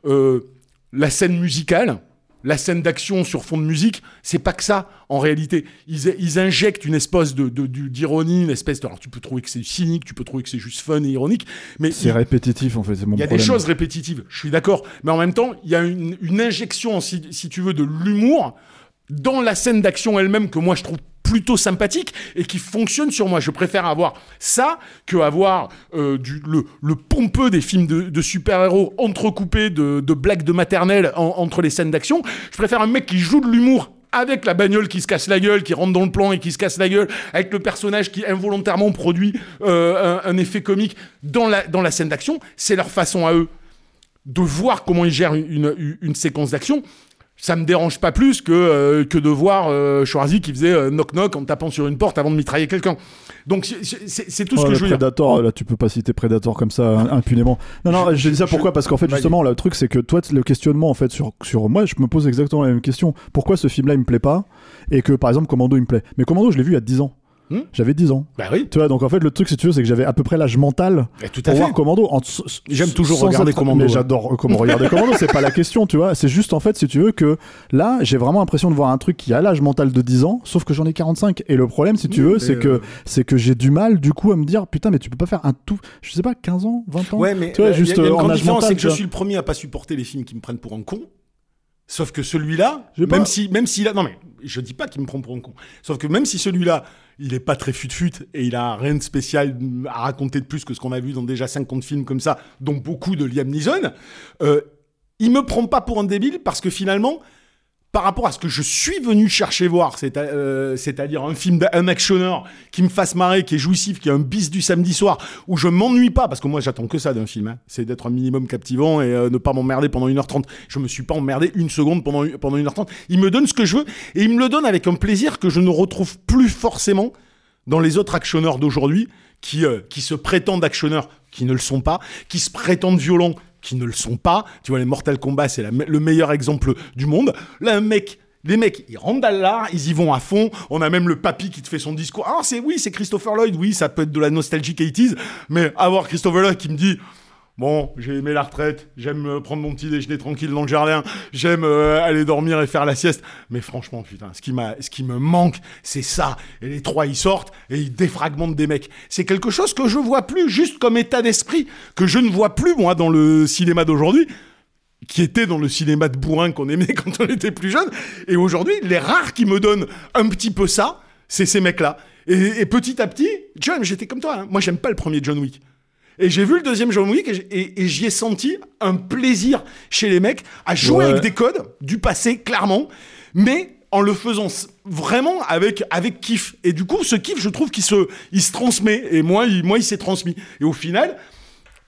euh, la scène musicale, la scène d'action sur fond de musique, c'est pas que ça en réalité. Ils, ils injectent une espèce de, d'ironie, une espèce de. Alors tu peux trouver que c'est cynique, tu peux trouver que c'est juste fun et ironique, mais C'est répétitif en fait, c'est mon il y a problème. des choses répétitives, je suis d'accord. Mais en même temps, il y a une, une injection, si, si tu veux, de l'humour dans la scène d'action elle-même que moi je trouve plutôt sympathique et qui fonctionne sur moi. Je préfère avoir ça que avoir euh, le, pompeux des films de, super-héros entrecoupés de, blagues de maternelle en- entre les scènes d'action. Je préfère un mec qui joue de l'humour avec la bagnole qui se casse la gueule, qui rentre dans le plan et qui se casse la gueule, avec le personnage qui involontairement produit euh, un, effet comique dans la, dans la scène d'action, c'est leur façon à eux de voir comment ils gèrent une, une séquence d'action. Ça me dérange pas plus que, euh, que de voir euh, Schwarzy qui faisait euh, knock-knock en tapant sur une porte avant de mitrailler quelqu'un. Donc c'est- tout ce Ouais, que je veux dire. Predator, là, tu peux pas citer Predator comme ça hein, impunément. Non, non, je dis ça pourquoi? Parce qu'en fait, justement, le truc, c'est que toi, le questionnement, en fait, sur, sur moi, je me pose exactement la même question. Pourquoi ce film-là, il me plaît pas? Et que, par exemple, Commando, il me plaît. Mais Commando, je l'ai vu il y a 10 ans. Hmm J'avais 10 ans. Bah oui. Tu vois, donc en fait, le truc, si tu veux, c'est que j'avais à peu près l'âge mental Eh, tout à pour fait. voir Commando. J'aime toujours regarder être- Commando, Mais ouais. j'adore euh, comment regarder Commando, c'est pas la question, tu vois. C'est juste, en fait, si tu veux, que là, j'ai vraiment l'impression de voir un truc qui a l'âge mental de 10 ans, sauf que j'en ai 45. Et le problème, si tu veux, c'est que, euh, c'est que j'ai du mal, du coup, à me dire, putain, mais tu peux pas faire un tout, je sais pas, 15 ans, 20 ans Ouais, mais tu vois, euh, y a- juste y a une en âge mental, c'est que je suis le premier à pas supporter les films qui me prennent pour un con. Sauf que celui-là, même pas. si, même s'il a, non mais je dis pas qu'il me prend pour un con. Sauf que même si celui-là, il est pas très fut-fut et il a rien de spécial à raconter de plus que ce qu'on a vu dans déjà 50 films comme ça, dont beaucoup de Liam Neeson, euh, il me prend pas pour un débile parce que finalement, par rapport à ce que je suis venu chercher voir, euh, c'est-à-dire un film actionneur qui me fasse marrer, qui est jouissif, qui est un bis du samedi soir, où je m'ennuie pas, parce que moi j'attends que ça d'un film, hein. c'est d'être un minimum captivant et euh, ne pas m'emmerder pendant 1h30. Je me suis pas emmerdé une seconde pendant, pendant 1h30. Il me donne ce que je veux, et il me le donne avec un plaisir que je ne retrouve plus forcément dans les autres actionneurs d'aujourd'hui, qui, euh, qui se prétendent actionneurs, qui ne le sont pas, qui se prétendent violents, qui ne le sont pas. Tu vois, les Mortal Kombat, c'est le meilleur exemple du monde. Là, un mec, les mecs, ils rentrent dans l'art, ils y vont à fond. On a même le papy qui te fait son discours. Ah, c'est oui, c'est Christopher Lloyd, oui, ça peut être de la nostalgie 80s, mais avoir Christopher Lloyd qui me dit. Bon, j'ai aimé la retraite, j'aime euh, prendre mon petit déjeuner tranquille dans le jardin, j'aime euh, aller dormir et faire la sieste. Mais franchement, putain, ce qui, m'a, ce qui me manque, c'est ça. Et les trois, ils sortent et ils défragmentent des mecs. C'est quelque chose que je vois plus juste comme état d'esprit, que je ne vois plus, moi, dans le cinéma d'aujourd'hui qui était dans le cinéma de bourrin qu'on aimait quand on était plus jeune. Et aujourd'hui, les rares qui me donnent un petit peu ça, c'est ces mecs-là. Et, et petit à petit, John, j'étais comme toi. hein. Moi, j'aime pas le premier John Wick. Et j'ai vu le deuxième John Wick et, j'- et- et j'y ai senti un plaisir chez les mecs à jouer Ouais. avec des codes du passé, clairement, mais en le faisant vraiment avec, avec kiff. Et du coup, ce kiff, je trouve qu'il se, il se transmet. Et moi, il, moi, il s'est transmis. Et au final,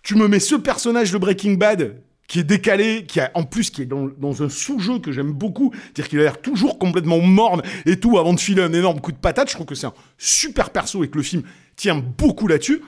tu me mets ce personnage de Breaking Bad qui est décalé, qui a en plus qui est dans, dans un sous-jeu que j'aime beaucoup, c'est-à-dire qu'il a l'air toujours complètement morne et tout avant de filer un énorme coup de patate. Je trouve que c'est un super perso et que le film tient beaucoup là-dessus.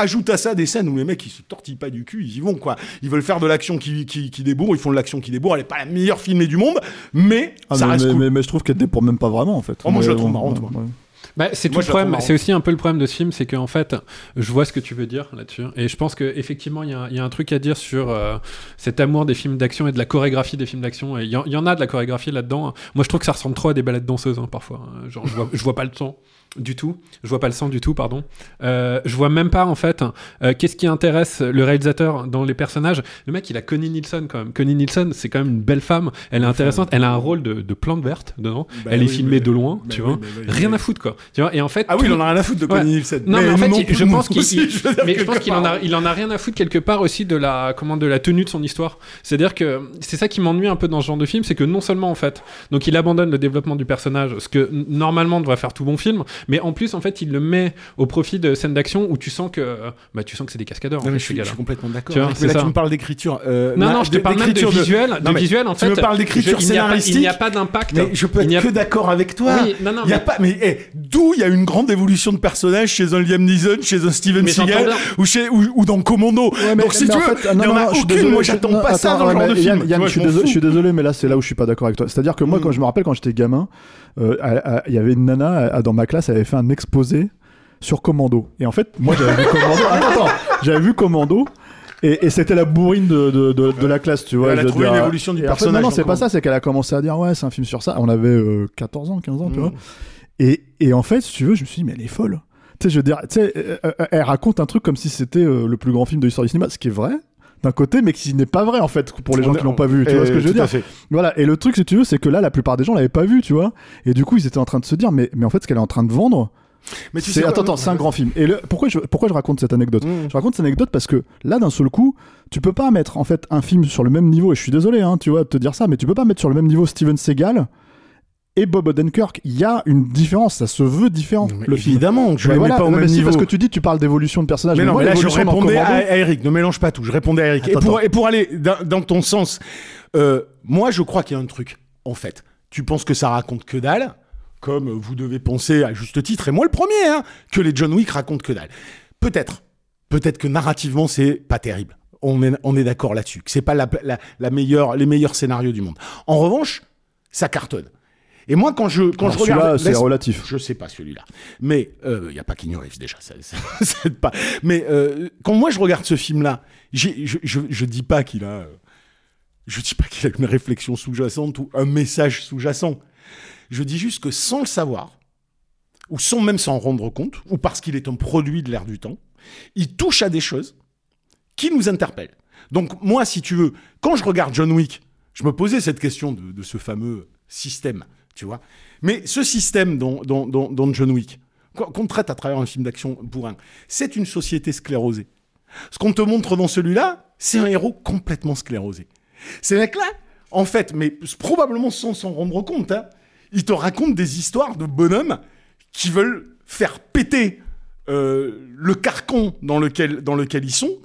Ajoute à ça des scènes où les mecs ils se tortillent pas du cul, ils y vont quoi. Ils veulent faire de l'action qui, qui, qui débourre, ils font de l'action qui débourre. Elle est pas la meilleure filmée du monde, mais Ah, ça mais, reste mais, cool. mais- mais je trouve qu'elle dépend même pas vraiment en fait. Oh, moi, je la trouve marrante, ouais, moi. ouais. Bah, c'est tout le problème. C'est aussi un peu le problème de ce film, c'est qu'en fait, je vois ce que tu veux dire là-dessus, et je pense qu'effectivement, il y, a- il y a un truc à dire sur euh, cet amour des films d'action et de la chorégraphie des films d'action. Il y, en- il y en a de la chorégraphie là-dedans. Moi, je trouve que ça ressemble trop à des ballades danseuses hein, parfois. hein. Genre, je vois, je vois pas le sang du tout. Je vois pas le sang du tout, pardon. Euh, je vois même pas en fait euh, qu'est-ce qui intéresse le réalisateur dans les personnages. Le mec, il a Connie Nielsen quand même. Connie Nielsen, c'est quand même une belle femme. Elle est intéressante. Elle a un rôle de, de plante verte dedans. Bah Elle est filmée mais- de loin, bah tu oui, vois. mais oui, rien à foutre quoi. Tu vois. Et en fait, Ah oui, tout- il en a rien à foutre de Ouais. Connie Nielsen. Non, mais, en fait, il- je pense qu'il, mais je pense qu'il en a, il en a rien à foutre quelque part aussi de la, comment, de la tenue de son histoire. C'est-à-dire que c'est ça qui m'ennuie un peu dans ce genre de film, c'est que non seulement en fait, donc il abandonne le développement du personnage, ce que normalement devrait faire tout bon film, mais en plus en fait il le met au profit de scènes d'action où tu sens que, euh, bah tu sens que c'est des cascadeurs. Non, mais je, suis, je gars-là. suis complètement d'accord. Tu vois, Mais c'est là, ça. tu me parles d'écriture. euh, Non, là, non, je te parle même de d'écriture visuel. De visuel, en tu fait. me parles d'écriture je- il n'y a pas- scénaristique. Il n'y a pas d'impact. Mais je peux n'y être a- que d'accord avec toi. Oui, non, non, Il y a mais- pas, mais eh, d'où il y a une grande évolution de personnage chez un Liam Neeson, chez un Steven Seagal ou chez ou, ou dans Commando. Ouais, mais- Donc si tu veux, il non, y en a aucune. moi, je- j'attends pas ça dans le genre de film. Tu suis désolé, je suis désolé, mais là, c'est là où je suis pas d'accord avec toi. C'est-à-dire que moi, Mm. quand je me rappelle, quand j'étais gamin, euh, il y avait une nana euh, dans ma classe, elle avait fait un exposé sur Commando. Et en fait, moi, j'avais vu Commando. Attends, attends, j'avais vu Commando. Et, et c'était la bourrine de, de, de, de la classe, tu vois. Elle a trouvé une évolution du en fait, personnage non, non, c'est pas ça, c'est qu'elle a commencé à dire, ouais, c'est un film sur ça. On avait euh, 14 ans, 15 ans, tu Mm. vois. Et, et en fait, si tu veux, je me suis dit, mais elle est folle. Tu sais, je veux dire, tu sais, euh, euh, elle raconte un truc comme si c'était euh, le plus grand film de l'histoire du cinéma, ce qui est vrai d'un côté, mais qui n'est pas vrai en fait pour les gens qui l'ont pas vu. Tu vois ce que je veux Tout dire. Voilà. Et le truc, si tu veux, c'est que là, la plupart des gens l'avaient pas vu, tu vois. Et du coup, ils étaient en train de se dire, mais, mais en fait, ce qu'elle est en train de vendre. Mais tu c'est sais attends, attends, c'est un grand film. Et le- pourquoi je pourquoi je raconte cette anecdote Mm. Je raconte cette anecdote parce que là, d'un seul coup, tu peux pas mettre en fait un film sur le même niveau. Et je suis désolé, hein, tu vois, de te dire ça, mais tu peux pas mettre sur le même niveau Steven Seagal et Bob Odenkirk. Il y a une différence, ça se veut différent. Mais le évidemment, je Bah les voilà, pas au non, mais même si, niveau. parce que tu dis, tu parles d'évolution de personnage. Mais non, moi, mais là, je répondais à, à Eric. Ne mélange pas tout. Je répondais à Eric. et, pour, attends. et pour aller dans, dans ton sens, euh, moi, je crois qu'il y a un truc. en fait. Tu penses que ça raconte que dalle, comme vous devez penser à juste titre, et moi le premier, hein, que les John Wick racontent que dalle. Peut-être. Peut-être que narrativement, c'est pas terrible. On est, on est d'accord là-dessus. Que c'est pas la, la, la meilleure, les meilleurs scénarios du monde. En revanche, ça cartonne. Et moi, quand je, quand Alors, je regarde. celui-là, c'est relatif. Je sais pas celui-là. Mais il n'y a pas Reeves déjà. Ça, ça, ça aide pas. Mais euh, quand moi je regarde ce film-là, je, je, je dis pas qu'il a. euh, Je dis pas qu'il a une réflexion sous-jacente ou un message sous-jacent. Je dis juste que sans le savoir, ou sans même s'en rendre compte, ou parce qu'il est un produit de l'air du temps, il touche à des choses qui nous interpellent. Donc moi, si tu veux, quand je regarde John Wick, je me posais cette question de, de ce fameux système, tu vois. Mais ce système dans, dans, dans, dans John Wick, qu'on traite à travers un film d'action bourrin, c'est une société sclérosée. Ce qu'on te montre dans celui-là, c'est un héros complètement sclérosé. Ces mecs-là, en fait, mais probablement sans s'en rendre compte, hein, ils te racontent des histoires de bonhommes qui veulent faire péter euh, le carcan dans lequel, dans lequel ils sont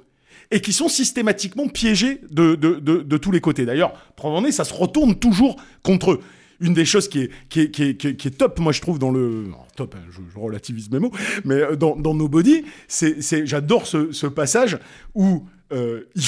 et qui sont systématiquement piégés de, de, de, tous les côtés. D'ailleurs, prendre en est, ça se retourne toujours contre eux. Une des choses qui est, top, moi je trouve, dans le... top, hein, je, relativise mes mots, mais euh, dans, dans Nobody, c'est, j'adore ce, passage où euh, il,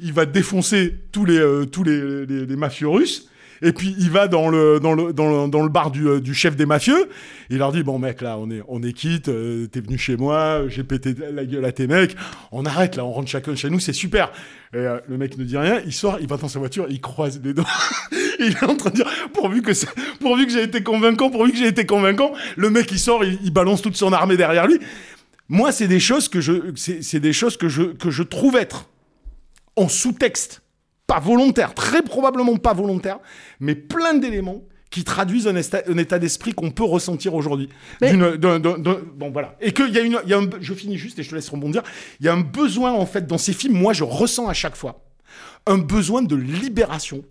il va défoncer tous les, euh, tous les, les, les mafieux russes, et puis il va dans le, dans le, dans le, bar du, euh, du chef des mafieux. Il leur dit Bon, mec, là, on est, on est quitte. euh, T'es venu chez moi. J'ai pété la gueule à tes mecs. On arrête, là. On rentre chacun chez nous. C'est super. Et euh, le mec ne dit rien. Il sort. Il va dans sa voiture. Il croise les doigts. il est en train de dire Pourvu que, pourvu que j'ai été convaincant, pourvu que j'ai été convaincant. Le mec, il sort. Il, balance toute son armée derrière lui. Moi, c'est des choses que je, c'est des choses que je, que je trouve être en sous-texte, pas volontaire, très probablement pas volontaire, mais plein d'éléments qui traduisent un, état d'esprit qu'on peut ressentir aujourd'hui. Mais- Bon, voilà. Et qu'il y a une, il y a un, je finis juste et je te laisse rebondir. Il y a un besoin, en fait, dans ces films, moi, je ressens à chaque fois un besoin de libération,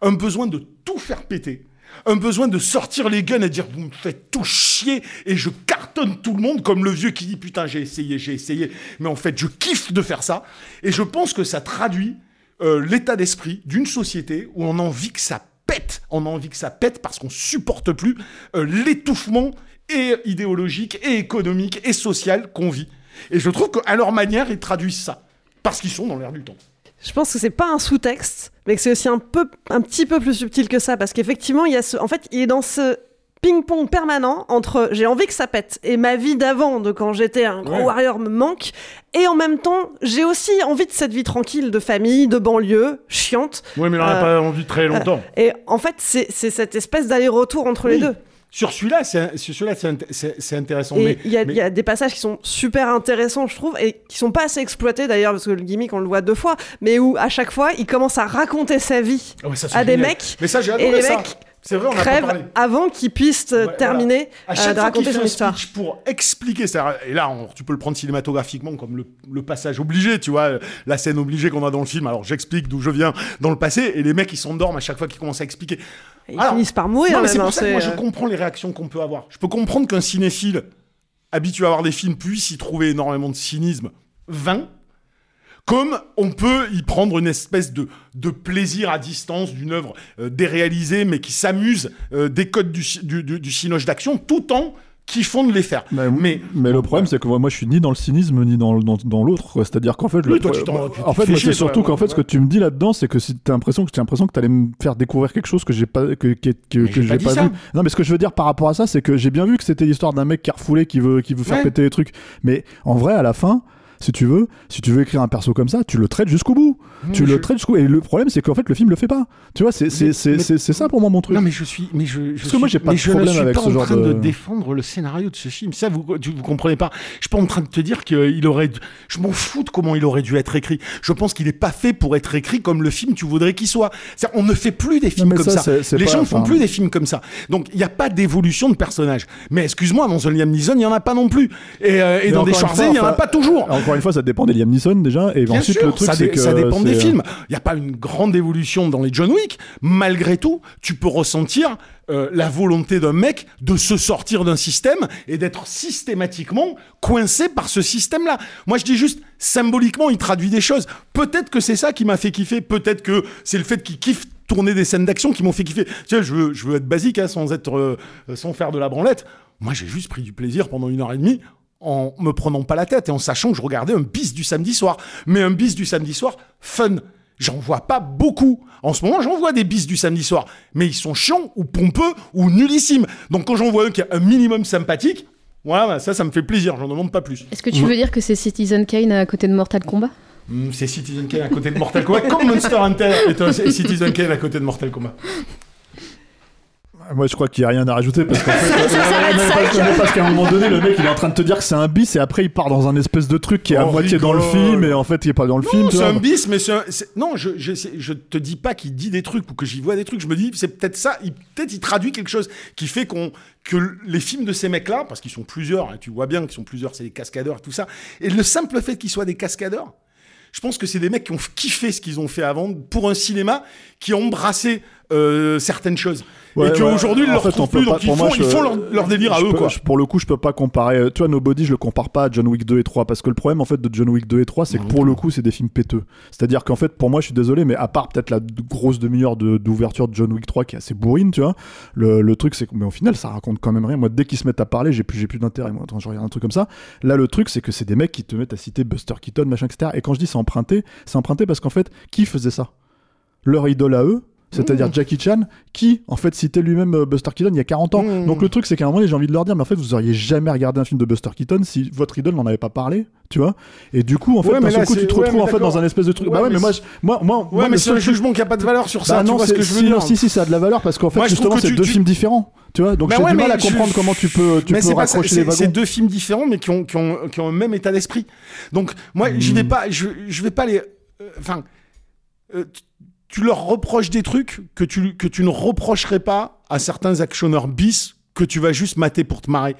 un besoin de tout faire péter, un besoin de sortir les guns et dire vous me faites tout chier et je cartonne tout le monde comme le vieux qui dit putain j'ai essayé, j'ai essayé, mais en fait je kiffe de faire ça. Et je pense que ça traduit euh, l'état d'esprit d'une société où on a envie que ça pète, on a envie que ça pète parce qu'on supporte plus euh, l'étouffement et idéologique et économique et social qu'on vit. Et je trouve qu'à leur manière ils traduisent ça parce qu'ils sont dans l'air du temps. Je pense que c'est pas un sous-texte, mais que c'est aussi un peu, un petit peu plus subtil que ça, parce qu'effectivement, il y a ce, en fait, il est dans ce ping-pong permanent entre j'ai envie que ça pète et ma vie d'avant, de quand j'étais un gros Ouais. warrior me manque, et en même temps, j'ai aussi envie de cette vie tranquille de famille, de banlieue, chiante. Oui, mais on n'a Euh, pas envie très longtemps. Et en fait, c'est c'est cette espèce d'aller-retour entre les deux. Sur celui-là, c'est sur celui-là, c'est int- c'est c'est intéressant. Il y, mais- y a des passages qui sont super intéressants, je trouve, et qui sont pas assez exploités d'ailleurs, parce que le gimmick, on le voit deux fois, mais où à chaque fois, il commence à raconter sa vie Ah ça, à des mecs, Mais ça, j'ai et adoré les ça. mecs C'est vrai, on n'a pas parlé. avant qu'ils puissent euh, Ouais, terminer voilà. À euh, chaque de fois qu'il raconter son histoire. pour expliquer, c'est-à-dire- et là, on- tu peux le prendre cinématographiquement comme le, le passage obligé, tu vois, la scène obligée qu'on a dans le film. Alors, j'explique d'où je viens dans le passé, et les mecs, ils s'endorment à chaque fois qu'ils commencent à expliquer. Ils Alors, finissent par mourir non, mais c'est pour hein, ça que moi, je euh, comprends les réactions qu'on peut avoir. Je peux comprendre qu'un cinéphile habitué à voir des films puisse y trouver énormément de cynisme vain, comme on peut y prendre une espèce de, de plaisir à distance d'une œuvre euh, déréalisée, mais qui s'amuse euh, des codes du, du, du, d'action, tout en kiffant de les faire. Mais, Mais, mais le problème, c'est que moi, je suis ni dans le cynisme ni dans, dans, dans l'autre. C'est-à-dire qu'en fait, le, Oui, toi, tu t'en- tu- en tu fait, c'est surtout qu'en fait, ce que tu me dis là-dedans, c'est que si t'as l'impression que j'ai l'impression que t'allais me faire découvrir quelque chose que j'ai pas que, que, que, j'ai pas vu. Non, mais ce que je veux dire par rapport à ça, c'est que j'ai bien vu que c'était l'histoire d'un mec qui a refoulé, qui veut, qui veut faire Ouais. péter les trucs. Mais en vrai, à la fin. Si tu veux, si tu veux écrire un perso comme ça, tu le traites jusqu'au bout. Mais tu je- le traites jusqu'au. Et le problème, c'est qu'en fait, le film le fait pas. Tu vois, c'est ça pour moi mon truc. Non, mais je suis. Mais je, je Parce que suis- moi, j'ai pas mais de je problème suis avec pas ce en genre train de... de- défendre le scénario de ce film. Ça, vous, tu, vous comprenez pas. Je suis pas en train de te dire qu'il aurait. Je m'en fous de comment il aurait dû être écrit. Je pense qu'il est pas fait pour être écrit comme le film tu voudrais qu'il soit. C'est-à-dire, On ne fait plus des films comme ça, Les gens ne font plus des films comme ça. Donc, il n'y a pas d'évolution de personnage. Mais excuse-moi, dans un Liam Neeson, il n'y en a pas non plus. Et, euh, et dans des fois, il n'y en a pas toujours. Encore une fois, ça dépend des Liam Neeson déjà. Et ensuite, le truc, c'est que euh, films. Il n'y a pas une grande évolution dans les John Wick. Malgré tout, tu peux ressentir euh, la volonté d'un mec de se sortir d'un système et d'être systématiquement coincé par ce système-là. Moi, je dis juste, symboliquement, il traduit des choses. Peut-être que c'est ça qui m'a fait kiffer. Peut-être que c'est le fait qu'il kiffe tourné des scènes d'action qui m'ont fait kiffer. Tu sais, je veux, je veux être basique, hein, sans être, euh, sans faire de la branlette. Moi, j'ai juste pris du plaisir pendant une heure et demie en me prenant pas la tête et en sachant que je regardais un bis du samedi soir. Mais un bis du samedi soir, fun. J'en vois pas beaucoup. En ce moment, j'en vois des bis du samedi soir. Mais ils sont chiants ou pompeux ou nullissimes. Donc quand j'en vois un qui est un minimum sympathique, voilà, bah, ça, ça me fait plaisir. J'en demande pas plus. Est-ce que tu veux dire que c'est Citizen Kane à côté de Mortal Kombat? Hmm, c'est Citizen Kane à côté de Mortal Kombat, comme Monster Hunter est un Citizen Kane à côté de Mortal Kombat. Moi, je crois qu'il n'y a rien à rajouter parce qu'en fait, Ça s'arrête Non, mais sec. parce, qu'à un moment donné, le mec il est en train de te dire que c'est un bis et après il part dans un espèce de truc qui est à Oh, moitié dans le film et en fait il est pas dans le film. Non, c'est un bis, mais c'est un- non, je, je, te dis pas qu'il dit des trucs ou que j'y vois des trucs. Je me dis, c'est peut-être ça. Peut-être il traduit quelque chose qui fait qu'on que les films de ces mecs-là, parce qu'ils sont plusieurs, hein, tu vois bien qu'ils sont plusieurs, c'est des cascadeurs, tout ça. Et le simple fait qu'ils soient des cascadeurs, je pense que c'est des mecs qui ont kiffé ce qu'ils ont fait avant pour un cinéma qui a embrassé euh, certaines choses. Ouais, et qu'aujourd'hui, ouais. ils leur fait, pas- ils font, moi, ils font leur, leur délire à eux, peux- quoi. je- pour le coup, je peux pas comparer. euh, Tu vois, Nobody, je le compare pas à John Wick 2 et 3 parce que le problème en fait de John Wick 2 et 3, c'est que pour le coup, c'est des films péteux. C'est-à-dire qu'en fait, pour moi, je suis désolé, mais à part peut-être la grosse demi-heure de- d'ouverture de, John Wick 3 qui est assez bourrine, tu vois, le, le truc c'est que, mais au final, ça raconte quand même rien. Moi, dès qu'ils se mettent à parler, j'ai plus, j'ai plus d'intérêt. Moi, quand je regarde un truc comme ça, là, le truc c'est que c'est des mecs qui te mettent à citer Buster Keaton, machin, etc. Et quand je dis c'est emprunté, c'est emprunté parce qu'en fait, qui faisait ça? Leur idole à eux. C'est-à-dire Mmh. Jackie Chan, qui en fait citait lui-même euh, Buster Keaton il y a 40 ans. Mmh. Donc le truc c'est qu'à un moment j'ai envie de leur dire, mais en fait vous auriez jamais regardé un film de Buster Keaton si votre idole n'en avait pas parlé, tu vois. Et du coup en fait, Ouais, là, coup tu te ouais, retrouves mais en fait dans un espèce de truc. Ouais, bah ouais, mais, mais moi, je- moi, moi, moi, Ouais, mais le c'est un jugement qui a pas de valeur sur ça. Bah tu non, vois ce que je veux si, dire non, si, si, ça a de la valeur parce qu'en fait je justement c'est tu- deux tu- films différents, tu vois. Donc Bah j'ai ouais, du mal à je- comprendre comment tu peux, tu mais peux raccrocher les wagons. C'est deux films différents, mais qui ont, qui ont, qui ont un même état d'esprit. Donc, moi, j'y Hmm. vais pas, je, je vais pas les. euh, Enfin, euh, tu- tu leur reproches des trucs que tu, que tu ne reprocherais pas à certains actionneurs bis que tu vas juste mater pour te marrer.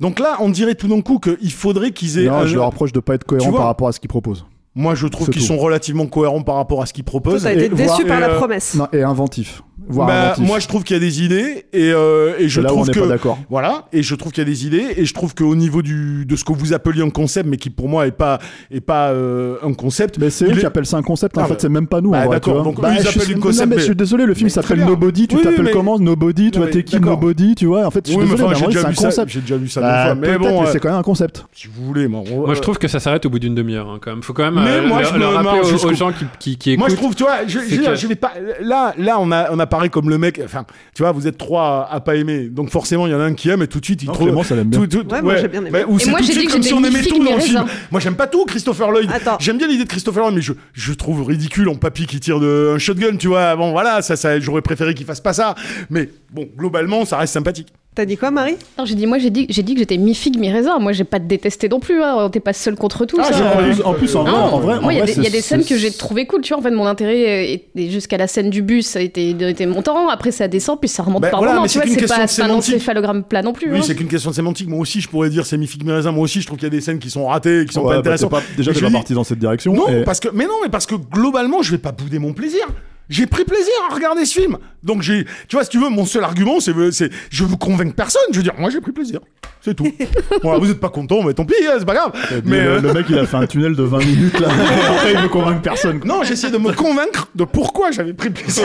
Donc là, on dirait tout d'un coup qu'il faudrait qu'ils aient. Non, un- je leur reproche de pas être cohérent par rapport à ce qu'ils proposent. Moi, je trouve qu'ils sont relativement cohérents par rapport à ce qu'ils proposent. Toi, t'as été Et déçu par la euh, promesse. Non, et inventif, voire bah, inventif. moi, je trouve qu'il y a des idées et, euh, et je là où trouve on que pas d'accord. voilà et je trouve qu'il y a des idées et je trouve qu'au niveau du de ce que vous appeliez un concept mais qui pour moi est pas est pas euh, un concept. Mais c'est eux il qui est- appellent ça un concept. En Ah, fait, bah- c'est même pas nous. bah, d'accord, donc eux, Bah, ils je suis- appellent non, concept, mais mais- je suis désolé, le film s'appelle. Nobody. Tu Oui, t'appelles mais- comment Nobody. Tu Non, vois, t'es qui. Nobody Tu vois. En fait, je suis désolé, c'est un concept. j'ai déjà vu ça Bah, deux fois, mais bon, c'est quand même un concept. Si vous voulez, moi. Moi, je trouve que ça s'arrête au bout d'une demi-heure, hein, quand même. Faut quand même Mais euh, moi, je me marre aux, gens qui, qui, qui écoutent. Moi, je trouve, tu vois, je, vais pas. Là, là, on a, on apparaît comme le mec. Enfin, tu vois, vous êtes trois à, pas aimer. Donc forcément, il y en a un qui aime et tout de suite, il trouve. Clément, ça l'aime bien. tout- tout- Ouais, moi, j'ai bien aimé. Mais- ou Et c'est moi, tout de j'ai dit suite que comme si on aimait tout dans le film. Moi, j'aime pas tout, Christopher Lloyd. Attends. J'aime bien l'idée de Christopher Lloyd, mais je, je trouve ridicule en papy qui tire de, un shotgun, tu vois. Bon, voilà, ça, ça, j'aurais préféré qu'il fasse pas ça. Mais bon, globalement, ça reste sympathique. T'as dit quoi, Marie? Non, j'ai dit, moi, j'ai dit, j'ai dit que j'étais mi-figue, mi-raisin. Moi, j'ai pas détesté non plus. Hein. T'es pas seul contre tout. Ah, ça. j'ai En plus- En plus, en vrai, Non, en vrai, moi, il y a vrai, des- il y, a c'est- des scènes que j'ai trouvé cool. Tu vois, en fait, mon intérêt jusqu'à la scène du bus, ça a été, était montant. Après, ça descend, puis ça remonte Bah, par voilà, moment. Tu c'est vois, pas, un encéphalogramme plat non plus. Oui, hein. c'est qu'une question de sémantique. Moi aussi, je pourrais dire c'est mi-figue, mi-raisin. Moi aussi, je trouve qu'il y a des scènes qui sont ratées, qui sont Ouais, pas bah, intéressantes. t'es pas- Déjà, t'es je pas parti dans cette direction. Non, parce que, mais non, mais parce que globalement, je vais pas bouder mon plaisir. J'ai pris plaisir à regarder ce film. Donc j'ai, tu vois, si tu veux, mon seul argument, c'est, c'est, je veux convaincre personne. Je veux dire, moi, j'ai pris plaisir. C'est tout. voilà, vous êtes pas content, mais tant pis, hein, c'est pas grave. Mais le, euh, le mec, il a fait un tunnel de 20 minutes là. Après, il veut convaincre personne. non, j'essaie de me convaincre de pourquoi j'avais pris plaisir.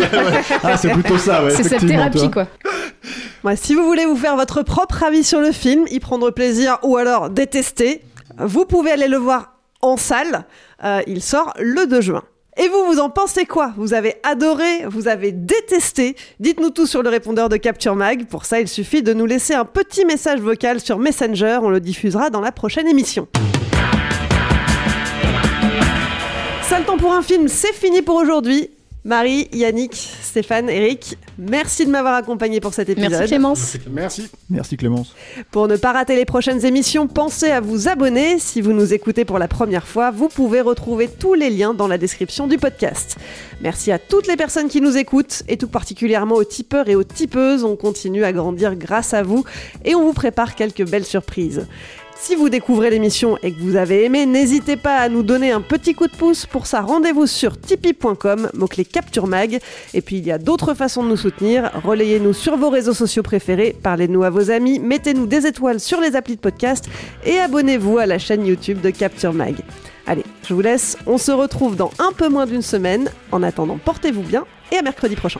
Ah, c'est plutôt ça, ouais. C'est cette thérapie, quoi. Ouais, si vous voulez vous faire votre propre avis sur le film, y prendre plaisir ou alors détester, vous pouvez aller le voir en salle. Euh, il sort le 2 juin. Et vous, vous en pensez quoi? Vous avez adoré Vous avez détesté? Dites-nous tout sur le répondeur de Capture Mag. Pour ça, il suffit de nous laisser un petit message vocal sur Messenger. On le diffusera dans la prochaine émission. Sale temps pour un film, c'est fini pour aujourd'hui. Marie, Yannick, Stéphane, Eric, merci de m'avoir accompagné pour cet épisode. Merci Clémence. Merci. Merci Clémence. Pour ne pas rater les prochaines émissions, pensez à vous abonner. Si vous nous écoutez pour la première fois, vous pouvez retrouver tous les liens dans la description du podcast. Merci à toutes les personnes qui nous écoutent et tout particulièrement aux tipeurs et aux tipeuses. On continue à grandir grâce à vous et on vous prépare quelques belles surprises. Si vous découvrez l'émission et que vous avez aimé, n'hésitez pas à nous donner un petit coup de pouce. Pour ça, rendez-vous sur tipeee.com, mot-clé Capture Mag. Et puis, il y a d'autres façons de nous soutenir. Relayez-nous sur vos réseaux sociaux préférés, parlez-nous à vos amis, mettez-nous des étoiles sur les applis de podcast et abonnez-vous à la chaîne YouTube de Capture Mag. Allez, je vous laisse, on se retrouve dans un peu moins d'une semaine. En attendant, portez-vous bien et à mercredi prochain.